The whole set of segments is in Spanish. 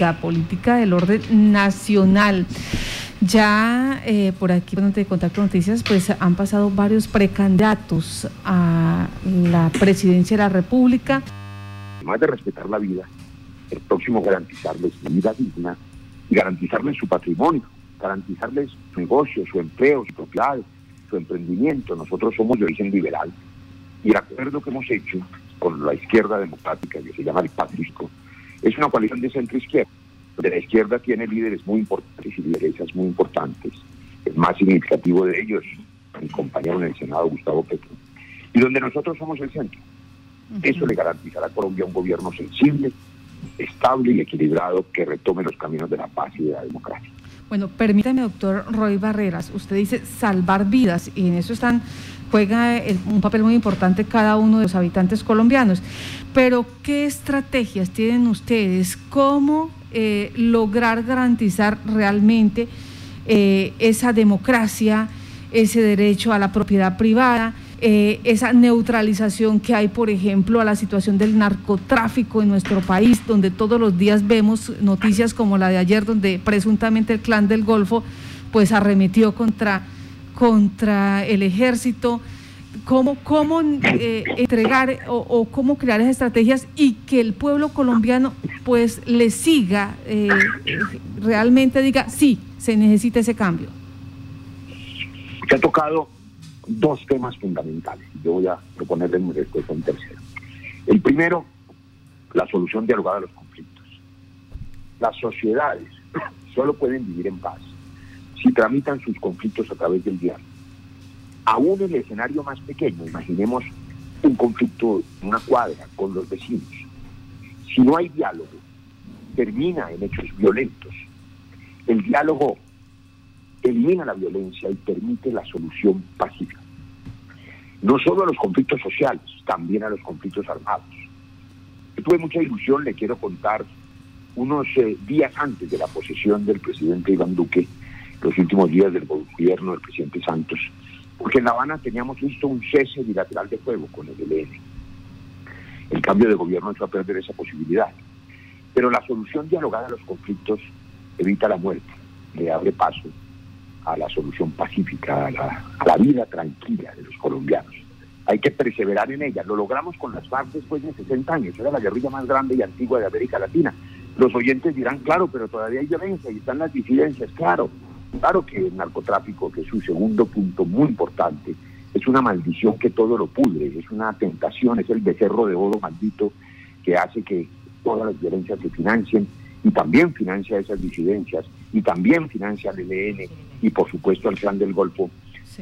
política, política del orden nacional. Ya eh, por aquí, donde Contacto Noticias, pues han pasado varios precandidatos a la presidencia de la República. Además de respetar la vida, el próximo garantizarles vida digna y garantizarles su patrimonio, garantizarles su negocio, su empleo, su propiedad, su emprendimiento. Nosotros somos de origen liberal y el acuerdo que hemos hecho con la izquierda democrática, que se llama el Patrisco, es una coalición de centro-izquierda de la izquierda tiene líderes muy importantes y lideresas muy importantes. El más significativo de ellos, mi compañero en el Senado, Gustavo Petro. Y donde nosotros somos el centro. Eso le garantizará a Colombia un gobierno sensible, estable y equilibrado que retome los caminos de la paz y de la democracia. Bueno, permítame, doctor Roy Barreras, usted dice salvar vidas y en eso están juega un papel muy importante cada uno de los habitantes colombianos. Pero, ¿qué estrategias tienen ustedes? ¿Cómo eh, lograr garantizar realmente eh, esa democracia, ese derecho a la propiedad privada, eh, esa neutralización que hay, por ejemplo, a la situación del narcotráfico en nuestro país, donde todos los días vemos noticias como la de ayer, donde presuntamente el clan del Golfo pues arremetió contra, contra el ejército cómo, cómo eh, entregar o, cómo crear esas estrategias y que el pueblo colombiano pues le siga, eh, realmente diga, sí, se necesita ese cambio. Se ha tocado dos temas fundamentales. Yo voy a proponerle mi respuesta un tercero. El primero, la solución dialogada a los conflictos. Las sociedades solo pueden vivir en paz si tramitan sus conflictos a través del diálogo aún en el escenario más pequeño, imaginemos un conflicto en una cuadra con los vecinos. Si no hay diálogo, termina en hechos violentos. El diálogo elimina la violencia y permite la solución pacífica. No solo a los conflictos sociales, también a los conflictos armados. Tuve mucha ilusión, le quiero contar, unos eh, días antes de la posesión del presidente Iván Duque, los últimos días del gobierno del presidente Santos, porque en La Habana teníamos visto un cese bilateral de fuego con el ELN. El cambio de gobierno hizo a perder esa posibilidad. Pero la solución dialogada a los conflictos evita la muerte, le abre paso a la solución pacífica, a la, vida tranquila de los colombianos. Hay que perseverar en ella. Lo logramos con las FARC después de 60 años. Era la guerrilla más grande y antigua de América Latina. Los oyentes dirán, claro, pero todavía hay violencia y están las disidencias, claro. Claro que el narcotráfico, que es su segundo punto muy importante, es una maldición que todo lo pudre, es una tentación, es el becerro de oro maldito que hace que todas las violencias se financien y también financia esas disidencias y también financia al ELN y por supuesto al Clan del Golfo,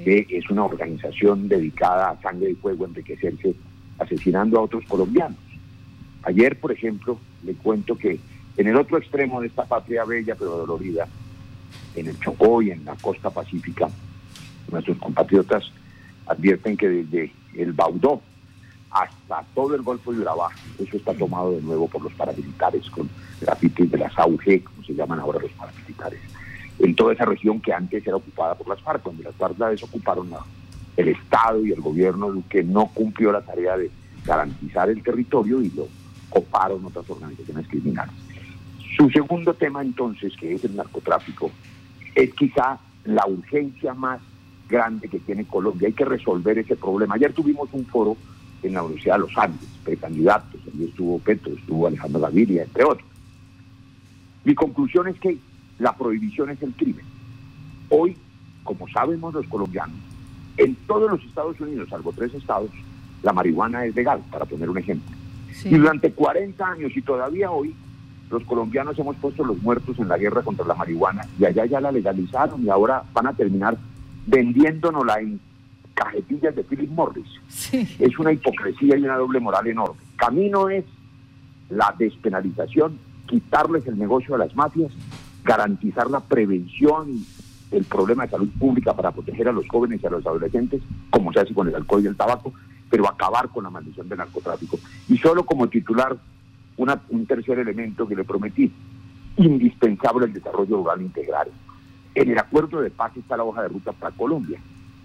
que es una organización dedicada a sangre y fuego, enriquecerse asesinando a otros colombianos. Ayer, por ejemplo, le cuento que en el otro extremo de esta patria bella pero dolorida, en el Chocó y en la costa pacífica, nuestros compatriotas advierten que desde el Baudó hasta todo el Golfo de Urabá, eso está tomado de nuevo por los paramilitares con grafitis de las AUG, como se llaman ahora los paramilitares, en toda esa región que antes era ocupada por las FARC, cuando las FARC la desocuparon, el Estado y el gobierno que no cumplió la tarea de garantizar el territorio y lo coparon otras organizaciones criminales. Su segundo tema entonces, que es el narcotráfico, es quizá la urgencia más grande que tiene Colombia. Hay que resolver ese problema. Ayer tuvimos un foro en la Universidad de los Andes, precandidatos, allí estuvo Petro, estuvo Alejandro Gaviria, entre otros. Mi conclusión es que la prohibición es el crimen. Hoy, como sabemos los colombianos, en todos los Estados Unidos, salvo tres estados, la marihuana es legal, para poner un ejemplo. Y durante 40 años y todavía hoy, los colombianos hemos puesto los muertos en la guerra contra la marihuana y allá ya la legalizaron y ahora van a terminar vendiéndonosla en cajetillas de Philip Morris. Es una hipocresía y una doble moral enorme. Camino es la despenalización, quitarles el negocio a las mafias, garantizar la prevención y el problema de salud pública para proteger a los jóvenes y a los adolescentes, como se hace con el alcohol y el tabaco, pero acabar con la maldición del narcotráfico. Y solo como titular un tercer elemento que le prometí, indispensable el desarrollo rural integral. En el acuerdo de paz está la hoja de ruta para Colombia.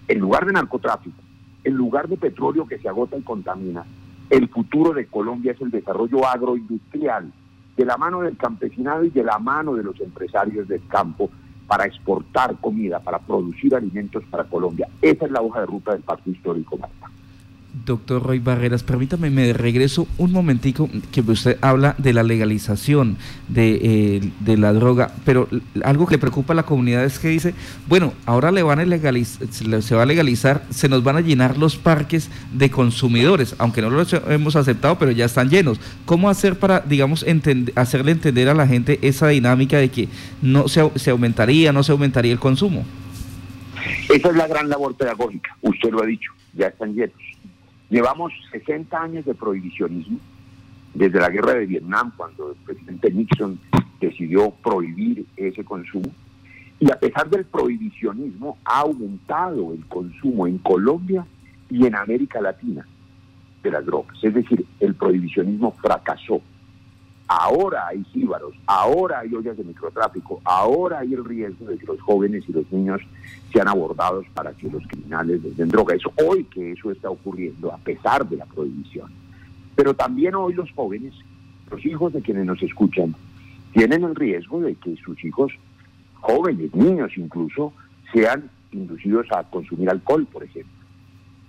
En lugar de narcotráfico, en lugar de petróleo que se agota y contamina, el futuro de Colombia es el desarrollo agroindustrial, de la mano del campesinado y de la mano de los empresarios del campo para exportar comida, para producir alimentos para Colombia. Esa es la hoja de ruta del Pacto Histórico, Marta. Doctor Roy Barreras, permítame, me regreso un momentico que usted habla de la legalización de, eh, de, la droga, pero algo que preocupa a la comunidad es que dice, bueno, ahora le van a legalizar, se va a legalizar, se nos van a llenar los parques de consumidores, aunque no los hemos aceptado, pero ya están llenos. ¿Cómo hacer para, digamos, hacerle entender a la gente esa dinámica de que no se, se aumentaría, no se aumentaría el consumo? Esa es la gran labor pedagógica, usted lo ha dicho, ya están llenos Llevamos 60 años de prohibicionismo, desde la guerra de Vietnam, cuando el presidente Nixon decidió prohibir ese consumo, y a pesar del prohibicionismo ha aumentado el consumo en Colombia y en América Latina de las drogas. Es decir, el prohibicionismo fracasó. Ahora hay jíbaros, ahora hay ollas de microtráfico, ahora hay el riesgo de que los jóvenes y los niños sean abordados para que los criminales les den droga. Es hoy que eso está ocurriendo, a pesar de la prohibición. Pero también hoy los jóvenes, los hijos de quienes nos escuchan, tienen el riesgo de que sus hijos, jóvenes, niños incluso, sean inducidos a consumir alcohol, por ejemplo.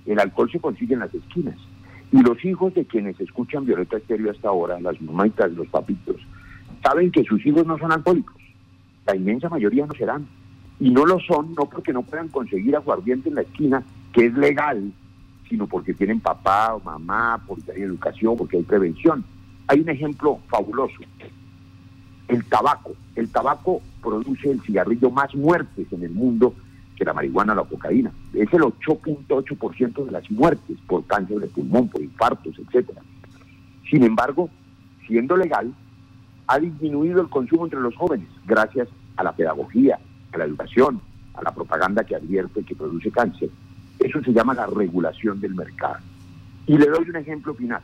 El alcohol se consigue en las esquinas y los hijos de quienes escuchan Violeta Estéreo hasta ahora, las mamitas, los papitos, saben que sus hijos no son alcohólicos. La inmensa mayoría no serán. Y no lo son no porque no puedan conseguir aguardiente en la esquina, que es legal, sino porque tienen papá o mamá, porque hay educación, porque hay prevención. Hay un ejemplo fabuloso. El tabaco. El tabaco produce el cigarrillo más muertes en el mundo que la marihuana o la cocaína. Es el 8.8% de las muertes por cáncer de pulmón, por infartos, etcétera. Sin embargo, siendo legal, ha disminuido el consumo entre los jóvenes gracias a la pedagogía, a la educación, a la propaganda que advierte que produce cáncer. Eso se llama la regulación del mercado. Y le doy un ejemplo final.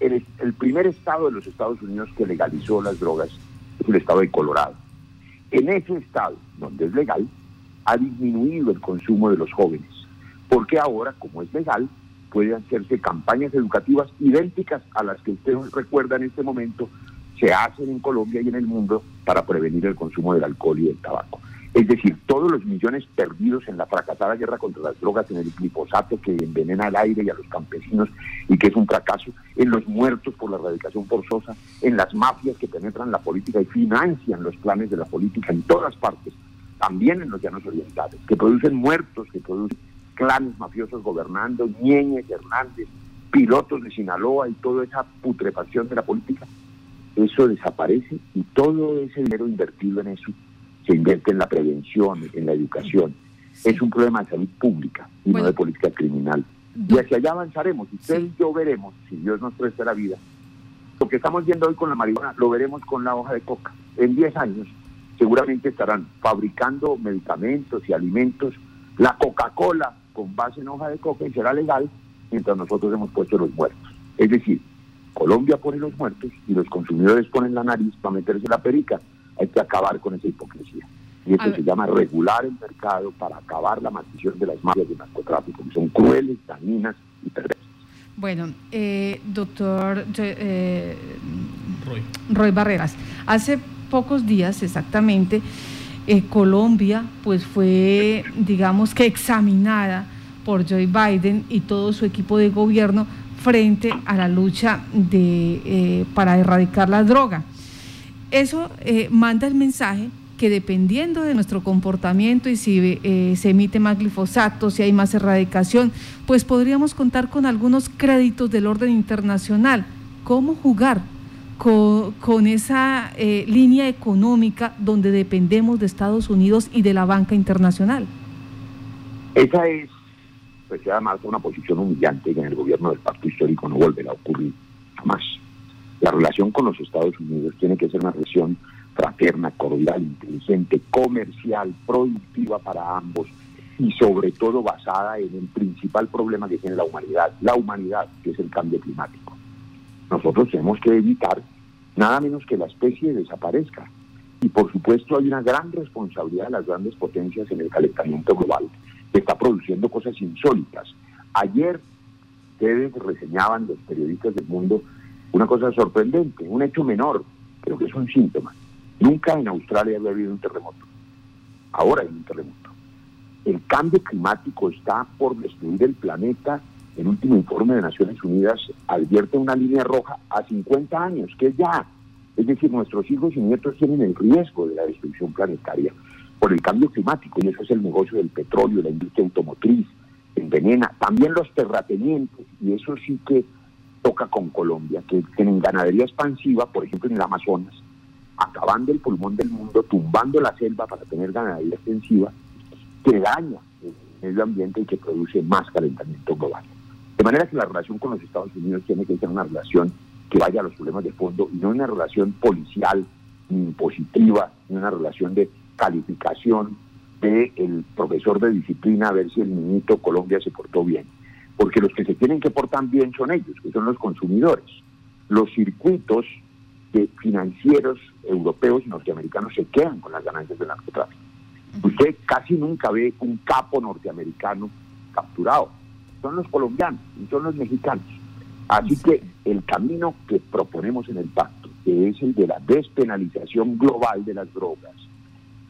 El, el primer estado de los Estados Unidos que legalizó las drogas es el estado de Colorado. En ese estado, donde es legal, ha disminuido el consumo de los jóvenes, porque ahora, como es legal, pueden hacerse campañas educativas idénticas a las que usted recuerda en este momento, se hacen en Colombia y en el mundo para prevenir el consumo del alcohol y del tabaco. Es decir, todos los millones perdidos en la fracasada guerra contra las drogas, en el glifosato que envenena el aire y a los campesinos y que es un fracaso, en los muertos por la erradicación forzosa, en las mafias que penetran la política y financian los planes de la política en todas partes, también en los llanos orientales, que producen muertos, que producen clanes mafiosos gobernando, Ñeñez, Hernández, pilotos de Sinaloa y toda esa putrefacción de la política, eso desaparece y todo ese dinero invertido en eso se invierte en la prevención, en la educación. Es un problema de salud pública y no de política criminal. Y hacia allá avanzaremos. Usted y yo veremos, si Dios nos presta la vida, lo que estamos viendo hoy con la marihuana, lo veremos con la hoja de coca. En 10 años seguramente estarán fabricando medicamentos y alimentos, la Coca-Cola con base en hoja de coca y será legal mientras nosotros hemos puesto los muertos. Es decir, Colombia pone los muertos y los consumidores ponen la nariz para meterse la perica. Hay que acabar con esa hipocresía. Y eso se llama regular el mercado para acabar la maldición de las mafias de narcotráfico, que son crueles, dañinas y perversas. Bueno, eh, doctor eh, Roy. Roy Barreras, hace pocos días exactamente, eh, Colombia pues fue, digamos que examinada por Joe Biden y todo su equipo de gobierno frente a la lucha de, eh, para erradicar la droga. Eso eh, manda el mensaje que dependiendo de nuestro comportamiento y si se emite más glifosato, si hay más erradicación, pues podríamos contar con algunos créditos del orden internacional. ¿Cómo jugar con, esa eh, línea económica donde dependemos de Estados Unidos y de la banca internacional? Esa es, pues además, una posición humillante que en el gobierno del pacto histórico no volverá a ocurrir jamás. La relación con los Estados Unidos tiene que ser una relación fraterna, cordial, inteligente, comercial, productiva para ambos y sobre todo basada en el principal problema que tiene la humanidad, la humanidad, que es el cambio climático. Nosotros tenemos que evitar nada menos que la especie desaparezca. Y por supuesto hay una gran responsabilidad de las grandes potencias en el calentamiento global, que está produciendo cosas insólitas. Ayer ustedes reseñaban los periodistas del mundo una cosa sorprendente, un hecho menor. pero que es un síntoma. Nunca en Australia había habido un terremoto. Ahora hay un terremoto. El cambio climático está por destruir el planeta. El último informe de Naciones Unidas advierte una línea roja a 50 años, que es ya. Es decir, nuestros hijos y nietos tienen el riesgo de la destrucción planetaria por el cambio climático, y eso es el negocio del petróleo, la industria automotriz, envenena, también los terratenientes, y eso sí que toca con Colombia, que tienen ganadería expansiva, por ejemplo en el Amazonas, acabando el pulmón del mundo, tumbando la selva para tener ganadería extensiva, que daña el medio ambiente y que produce más calentamiento global. De manera que la relación con los Estados Unidos tiene que ser una relación que vaya a los problemas de fondo y no una relación policial, ni impositiva, ni una relación de calificación del el profesor de disciplina a ver si el niñito Colombia se portó bien. Porque los que se tienen que portar bien son ellos, que son los consumidores. Los circuitos de financieros europeos y norteamericanos se quedan con las ganancias del narcotráfico. Usted casi nunca ve un capo norteamericano capturado. Son los colombianos y son los mexicanos. Así que el camino que proponemos en el pacto, que es el de la despenalización global de las drogas,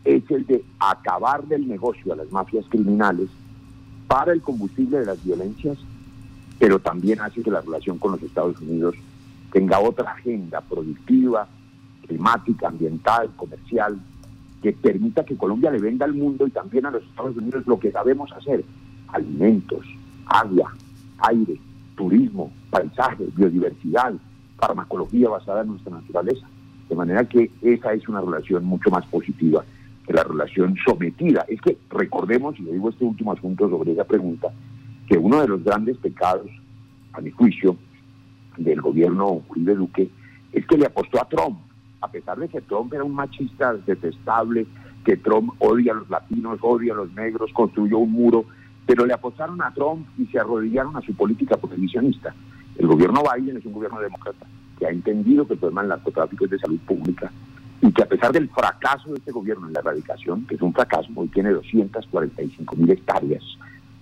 es el de acabar del negocio a las mafias criminales para el combustible de las violencias, pero también hace que la relación con los Estados Unidos tenga otra agenda productiva, climática, ambiental, comercial, que permita que Colombia le venda al mundo y también a los Estados Unidos lo que sabemos hacer, alimentos, agua, aire, turismo, paisaje, biodiversidad, farmacología basada en nuestra naturaleza. De manera que esa es una relación mucho más positiva que la relación sometida. Es que recordemos, y le digo este último asunto sobre esa pregunta, que uno de los grandes pecados, a mi juicio, del gobierno Uribe Duque, es que le apostó a Trump, a pesar de que Trump era un machista detestable, que Trump odia a los latinos, odia a los negros, construyó un muro, pero le apostaron a Trump y se arrodillaron a su política prohibicionista. El gobierno Biden es un gobierno demócrata que ha entendido que el problema del narcotráfico es de salud pública y que a pesar del fracaso de este gobierno en la erradicación, que es un fracaso, hoy tiene 245 mil hectáreas,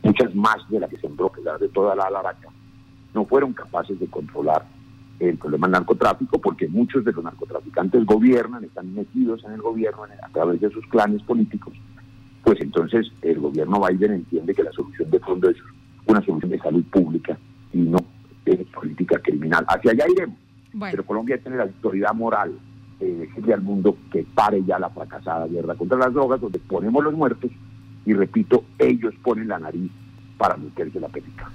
muchas más de las que sembró, que de toda la alaraca, no fueron capaces de controlar el problema del narcotráfico porque muchos de los narcotraficantes gobiernan, están metidos en el gobierno a través de sus clanes políticos, pues entonces el gobierno Biden entiende que la solución de fondo es una solución de salud pública y no de política criminal. Hacia allá iremos, pero Colombia tiene la autoridad moral de decirle al mundo que pare ya la fracasada guerra contra las drogas, donde ponemos los muertos y repito, ellos ponen la nariz para meterse la película.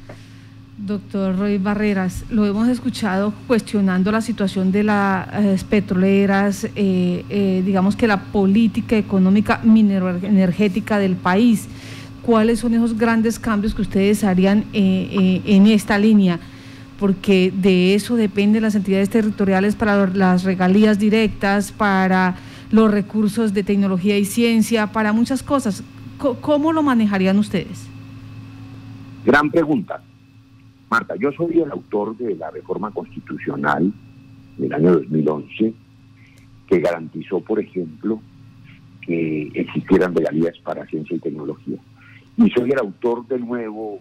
Doctor Roy Barreras, lo hemos escuchado cuestionando la situación de las petroleras, eh, eh, digamos que la política económica mineroenergética del país. ¿Cuáles son esos grandes cambios que ustedes harían eh, en esta línea? porque de eso dependen las entidades territoriales para las regalías directas, para los recursos de tecnología y ciencia, para muchas cosas. ¿Cómo lo manejarían ustedes? Gran pregunta. Marta, yo soy el autor de la reforma constitucional del año 2011 que garantizó, por ejemplo, que existieran regalías para ciencia y tecnología. Y soy el autor del nuevo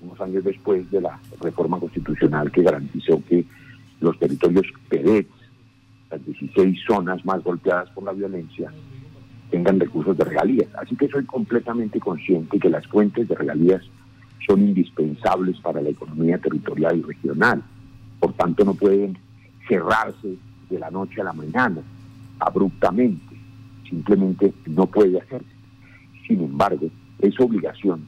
unos años después de la reforma constitucional que garantizó que los territorios PEDEX, las 16 zonas más golpeadas por la violencia, tengan recursos de regalías. Así que soy completamente consciente que las fuentes de regalías son indispensables para la economía territorial y regional. Por tanto, no pueden cerrarse de la noche a la mañana, abruptamente. Simplemente no puede hacerse. Sin embargo, es obligación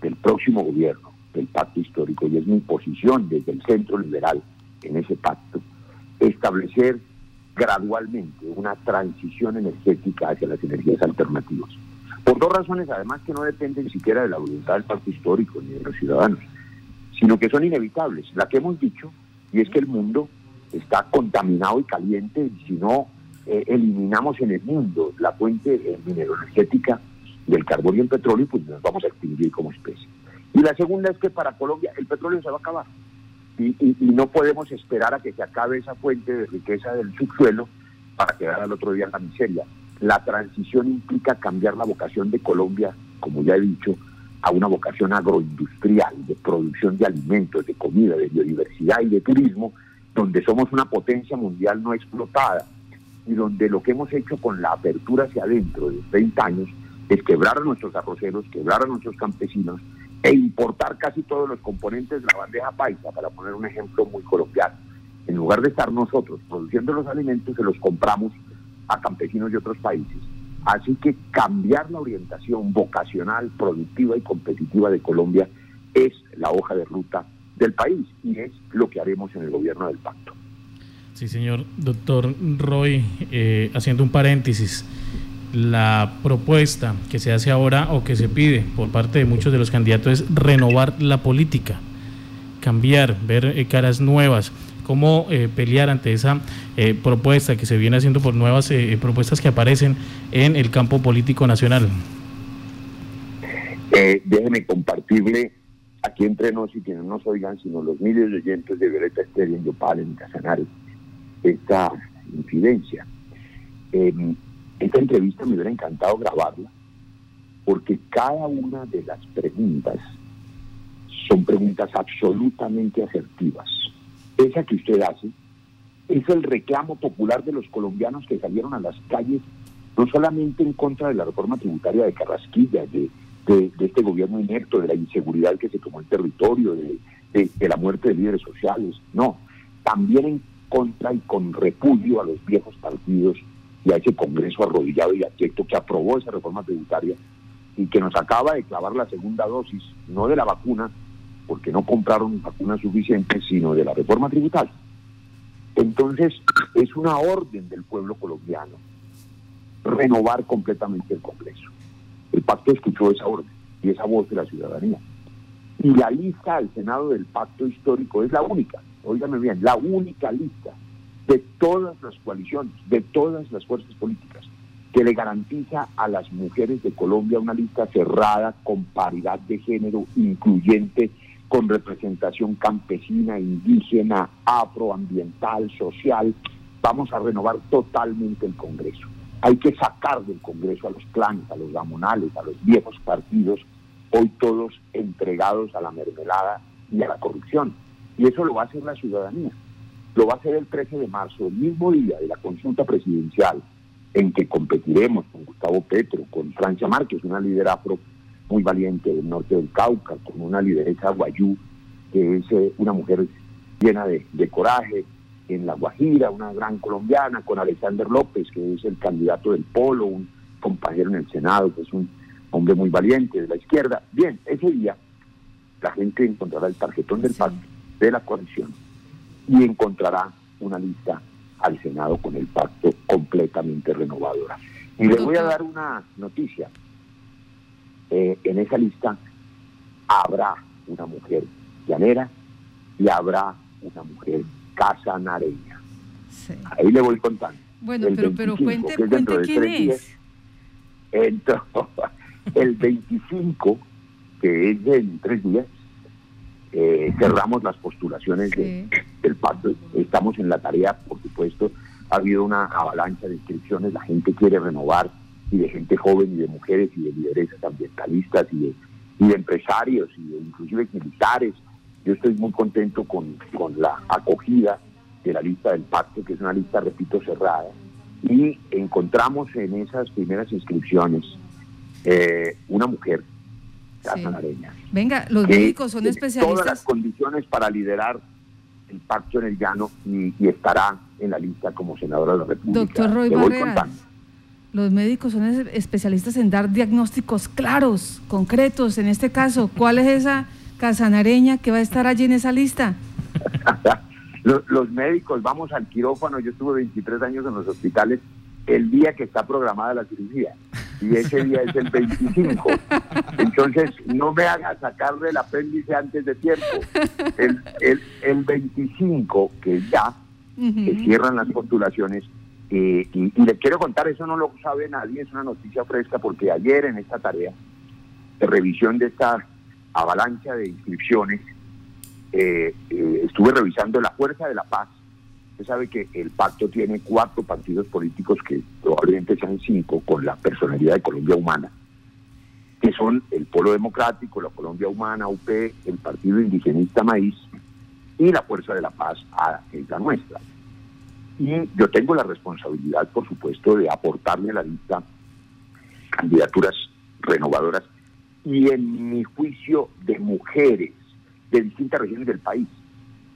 del próximo gobierno del pacto histórico y es mi posición desde el centro liberal en ese pacto, establecer gradualmente una transición energética hacia las energías alternativas. Por dos razones, además, que no dependen siquiera de la voluntad del pacto histórico ni de los ciudadanos, sino que son inevitables. La que hemos dicho, y es que el mundo está contaminado y caliente, y si no eh, eliminamos en el mundo la fuente eh, del carbón y el petróleo, pues nos vamos a extinguir como especie. Y la segunda es que para Colombia el petróleo se va a acabar. Y, no podemos esperar a que se acabe esa fuente de riqueza del subsuelo para quedar al otro día en la miseria. La transición implica cambiar la vocación de Colombia, como ya he dicho, a una vocación agroindustrial, de producción de alimentos, de comida, de biodiversidad y de turismo, donde somos una potencia mundial no explotada. y donde lo que hemos hecho con la apertura hacia adentro de 30 años es quebrar a nuestros arroceros, quebrar a nuestros campesinos e importar casi todos los componentes de la bandeja paisa, para poner un ejemplo muy colombiano. En lugar de estar nosotros produciendo los alimentos, se los compramos a campesinos de otros países. Así que cambiar la orientación vocacional, productiva y competitiva de Colombia es la hoja de ruta del país y es lo que haremos en el gobierno del pacto. Sí, señor doctor Roy, eh, haciendo un paréntesis, la propuesta que se hace ahora o que se pide por parte de muchos de los candidatos es renovar la política, cambiar, ver eh, caras nuevas. ¿Cómo eh, pelear ante esa propuesta que se viene haciendo por nuevas propuestas que aparecen en el campo político nacional? déjeme compartirle aquí entre nos y quienes nos oigan, sino los miles de oyentes de Violeta Estéreo en Yopal, en Casanare, esta incidencia. Em, esta entrevista me hubiera encantado grabarla porque cada una de las preguntas son preguntas absolutamente asertivas. Esa que usted hace es el reclamo popular de los colombianos que salieron a las calles no solamente en contra de la reforma tributaria de Carrasquilla, de, este gobierno inepto, de la inseguridad que se tomó el territorio, de, de la muerte de líderes sociales, no, también en contra y con repudio a los viejos partidos y a ese Congreso arrodillado y abyecto que aprobó esa reforma tributaria y que nos acaba de clavar la segunda dosis, no de la vacuna, porque no compraron vacunas suficientes, sino de la reforma tributaria. Entonces, es una orden del pueblo colombiano renovar completamente el Congreso. El pacto escuchó esa orden y esa voz de la ciudadanía. Y la lista al Senado del pacto histórico es la única, óigame bien, la única lista de todas las coaliciones, de todas las fuerzas políticas, que le garantiza a las mujeres de Colombia una lista cerrada con paridad de género, incluyente, con representación campesina, indígena, afroambiental, social. Vamos a renovar totalmente el Congreso. Hay que sacar del Congreso a los clanes, a los gamonales, a los viejos partidos, hoy todos entregados a la mermelada y a la corrupción. Y eso lo va a hacer la ciudadanía lo va a hacer el 13 de marzo, el mismo día de la consulta presidencial, en que competiremos con Gustavo Petro, con Francia Márquez, una líder afro muy valiente del norte del Cauca, con una lideresa guayú, que es eh, una mujer llena de, coraje, en La Guajira, una gran colombiana, con Alexander López, que es el candidato del Polo, un compañero en el Senado, que es un hombre muy valiente de la izquierda. Bien, ese día la gente encontrará el tarjetón del pacto de la coalición y encontrará una lista al Senado con el pacto completamente renovadora. Y le voy a dar una noticia. Eh, en esa lista habrá una mujer llanera y habrá una mujer casanareña. Ahí le voy contando. Bueno, pero, pero cuente, cuente quién es. entonces, el 25, que es en tres días, eh, cerramos las postulaciones del pacto. Estamos en la tarea, por supuesto. Ha habido una avalancha de inscripciones, la gente quiere renovar, y de gente joven, y de mujeres, y de lideresas ambientalistas, y de, y de empresarios, y de inclusive militares. Yo estoy muy contento con, con la acogida de la lista del pacto, que es una lista, repito, cerrada. Y encontramos en esas primeras inscripciones eh, una mujer Venga, los médicos son especialistas. Todas las condiciones para liderar el pacto en el llano y, estará en la lista como senadora de la República. Doctor Roy Barreras, los médicos son especialistas en dar diagnósticos claros, concretos. En este caso, ¿cuál es esa casanareña que va a estar allí en esa lista? los, los médicos, vamos al quirófano. Yo estuve 23 años en los hospitales el día que está programada la cirugía y ese día es el 25. Entonces, no me haga sacarle el apéndice antes de tiempo. El, el, el 25, que ya se cierran las postulaciones, eh, y, le quiero contar, eso no lo sabe nadie, es una noticia fresca, porque ayer en esta tarea de revisión de esta avalancha de inscripciones, eh, eh, estuve revisando la Fuerza de la Paz, sabe que el pacto tiene cuatro partidos políticos que probablemente sean cinco con la personalidad de Colombia Humana, que son el Polo Democrático, la Colombia Humana, UP, el Partido Indigenista Maíz y la Fuerza de la Paz, que es la nuestra. Y yo tengo la responsabilidad, por supuesto, de aportarme a la lista candidaturas renovadoras y en mi juicio de mujeres de distintas regiones del país,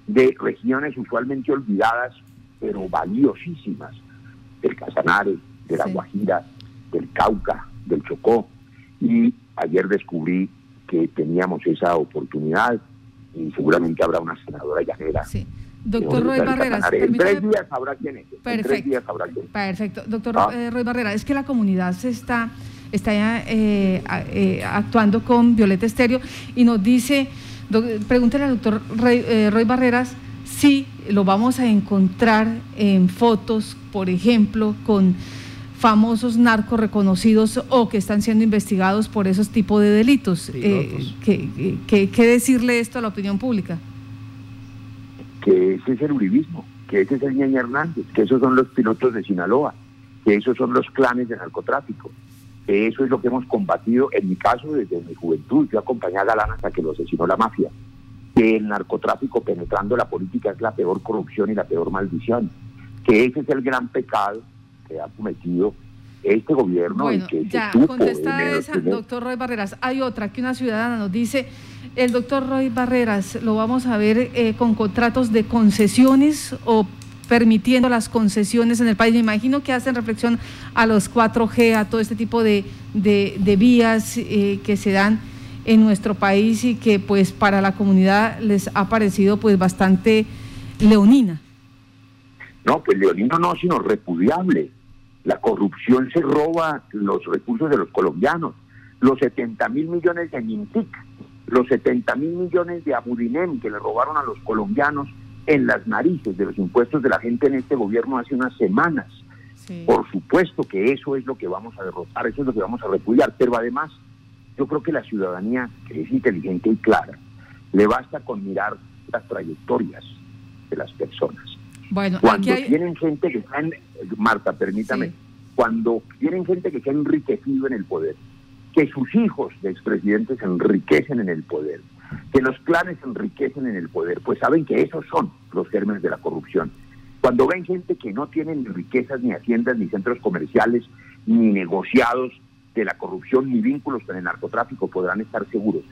de regiones usualmente olvidadas, pero valiosísimas, del Casanare, de la Guajira, del Cauca, del Chocó. Y ayer descubrí que teníamos esa oportunidad y seguramente habrá una senadora llanera. Sí. Doctor Roy Barreras, en tres días habrá quién es. Perfecto. En tres días habrá quién es. Perfecto. Doctor ah. eh, Roy Barreras, es que la comunidad se está, está eh, eh, actuando con Violeta Estéreo y nos dice, pregúntele al doctor Roy, Roy Barreras si lo vamos a encontrar en fotos, por ejemplo, con famosos narcos reconocidos o que están siendo investigados por esos tipos de delitos. Eh, ¿qué, decirle esto a la opinión pública? Que ese es el uribismo, que ese es el Ñaña Hernández, que esos son los pilotos de Sinaloa, que esos son los clanes de narcotráfico, que eso es lo que hemos combatido, en mi caso, desde mi juventud. Yo acompañé a Galán hasta que lo asesinó la mafia, que el narcotráfico penetrando la política es la peor corrupción y la peor maldición, que ese es el gran pecado que ha cometido este gobierno. Bueno, que ya, contestada esa, doctor Roy Barreras. Hay otra que una ciudadana nos dice, el doctor Roy Barreras, lo vamos a ver eh, con contratos de concesiones o permitiendo las concesiones en el país. Me imagino que hacen reflexión a los 4G, a todo este tipo de, de, vías eh, que se dan en nuestro país y que pues para la comunidad les ha parecido pues bastante leonina. No, pues leonino no, sino repudiable. La corrupción se roba los recursos de los colombianos. Los 70 mil millones de Mintic, los 70 mil millones de Abudinem que le robaron a los colombianos en las narices de los impuestos de la gente en este gobierno hace unas semanas. Por supuesto que eso es lo que vamos a derrotar, eso es lo que vamos a repudiar, pero además yo creo que la ciudadanía, que es inteligente y clara, le basta con mirar las trayectorias de las personas. Bueno, cuando tienen gente que está en, Marta, permítame, cuando tienen gente que se ha enriquecido en el poder, que sus hijos de expresidentes se enriquecen en el poder, que los clanes se enriquecen en el poder, pues saben que esos son los gérmenes de la corrupción. Cuando ven gente que no tienen ni riquezas, ni haciendas, ni centros comerciales, ni negociados de la corrupción, ni vínculos con el narcotráfico, podrán estar seguros.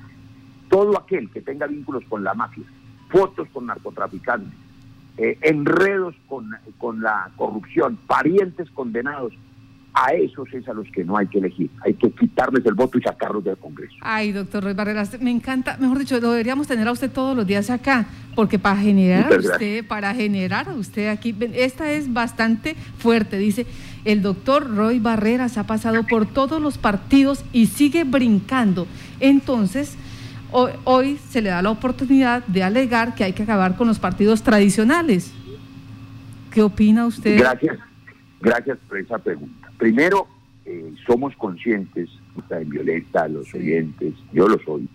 Todo aquel que tenga vínculos con la mafia, fotos con narcotraficantes, eh, enredos con, con la corrupción, parientes condenados, a esos es a los que no hay que elegir. Hay que quitarles el voto y sacarlos del Congreso. Ay, doctor Ruiz Barreras, me encanta, mejor dicho, lo deberíamos tener a usted todos los días acá, porque para generar a usted, para generar a usted aquí, esta es bastante fuerte, dice, el doctor Roy Barreras ha pasado por todos los partidos y sigue brincando. Entonces, hoy, se le da la oportunidad de alegar que hay que acabar con los partidos tradicionales. ¿Qué opina usted? Gracias, gracias por esa pregunta. Primero, eh, somos conscientes, en Violeta, los oyentes, yo lo soy,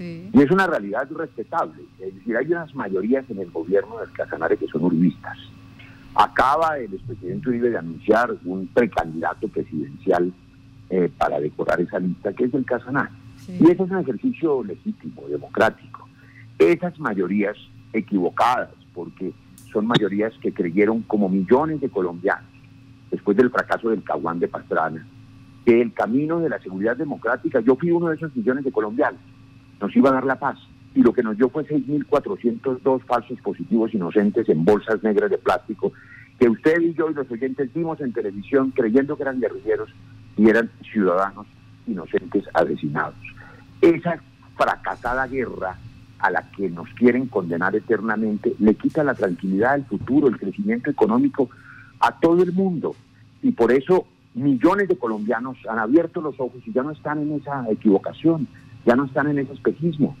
y es una realidad respetable. Es decir, hay unas mayorías en el gobierno del Casanare que son uribistas. Acaba el expresidente Uribe de anunciar un precandidato presidencial eh, para decorar esa lista, que es el Casanare. Y ese es un ejercicio legítimo, democrático. Esas mayorías equivocadas, porque son mayorías que creyeron como millones de colombianos, después del fracaso del Caguán de Pastrana, que el camino de la seguridad democrática, yo fui uno de esos millones de colombianos, nos iba a dar la paz. Y lo que nos dio fue 6.402 falsos positivos inocentes en bolsas negras de plástico, que usted y yo y los oyentes vimos en televisión creyendo que eran guerrilleros y eran ciudadanos inocentes asesinados. Esa fracasada guerra a la que nos quieren condenar eternamente le quita la tranquilidad, el futuro, el crecimiento económico a todo el mundo. Y por eso millones de colombianos han abierto los ojos y ya no están en esa equivocación, ya no están en ese espejismo.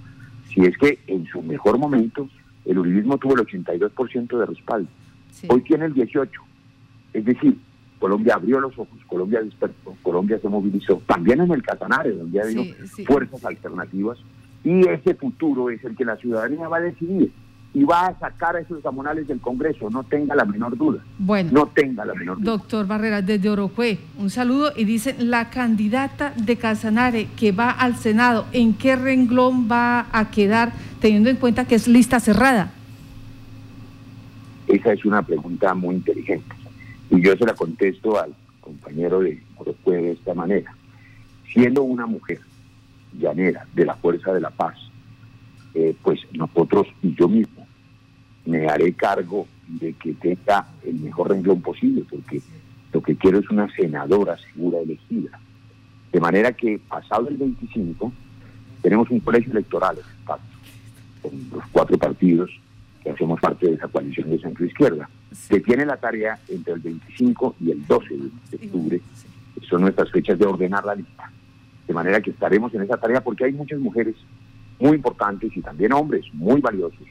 Si es que en su mejor momento el uribismo tuvo el 82% de respaldo, hoy tiene el 18%. Es decir, Colombia abrió los ojos, Colombia despertó, Colombia se movilizó, también en el Casanare, donde ha habido fuerzas alternativas, y ese futuro es el que la ciudadanía va a decidir y va a sacar a esos gamonales del Congreso, no tenga la menor duda. Bueno, no tenga la menor duda. Doctor Barreras, desde Orocue, un saludo y dice, la candidata de Casanare que va al Senado, ¿en qué renglón va a quedar teniendo en cuenta que es lista cerrada? Esa es una pregunta muy inteligente. Y yo se la contesto al compañero de Orocue de esta manera. Siendo una mujer llanera de la Fuerza de la Paz, eh, pues nosotros y yo mismo me haré cargo de que tenga el mejor renglón posible, porque lo que quiero es una senadora segura elegida. De manera que pasado el 25 tenemos un colegio electoral con los cuatro partidos que hacemos parte de esa coalición de centro izquierda, que tiene la tarea entre el 25 y el 12 de octubre, son nuestras fechas de ordenar la lista. De manera que estaremos en esa tarea porque hay muchas mujeres muy importantes y también hombres muy valiosos,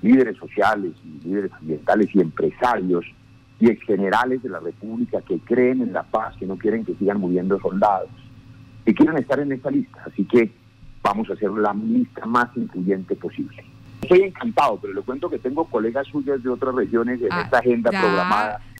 líderes sociales y líderes ambientales y empresarios y ex generales de la República que creen en la paz, que no quieren que sigan muriendo soldados, que quieren estar en esta lista. Así que vamos a hacer la lista más incluyente posible. Estoy encantado, pero le cuento que tengo colegas suyas de otras regiones en Ah, esta agenda ya. programada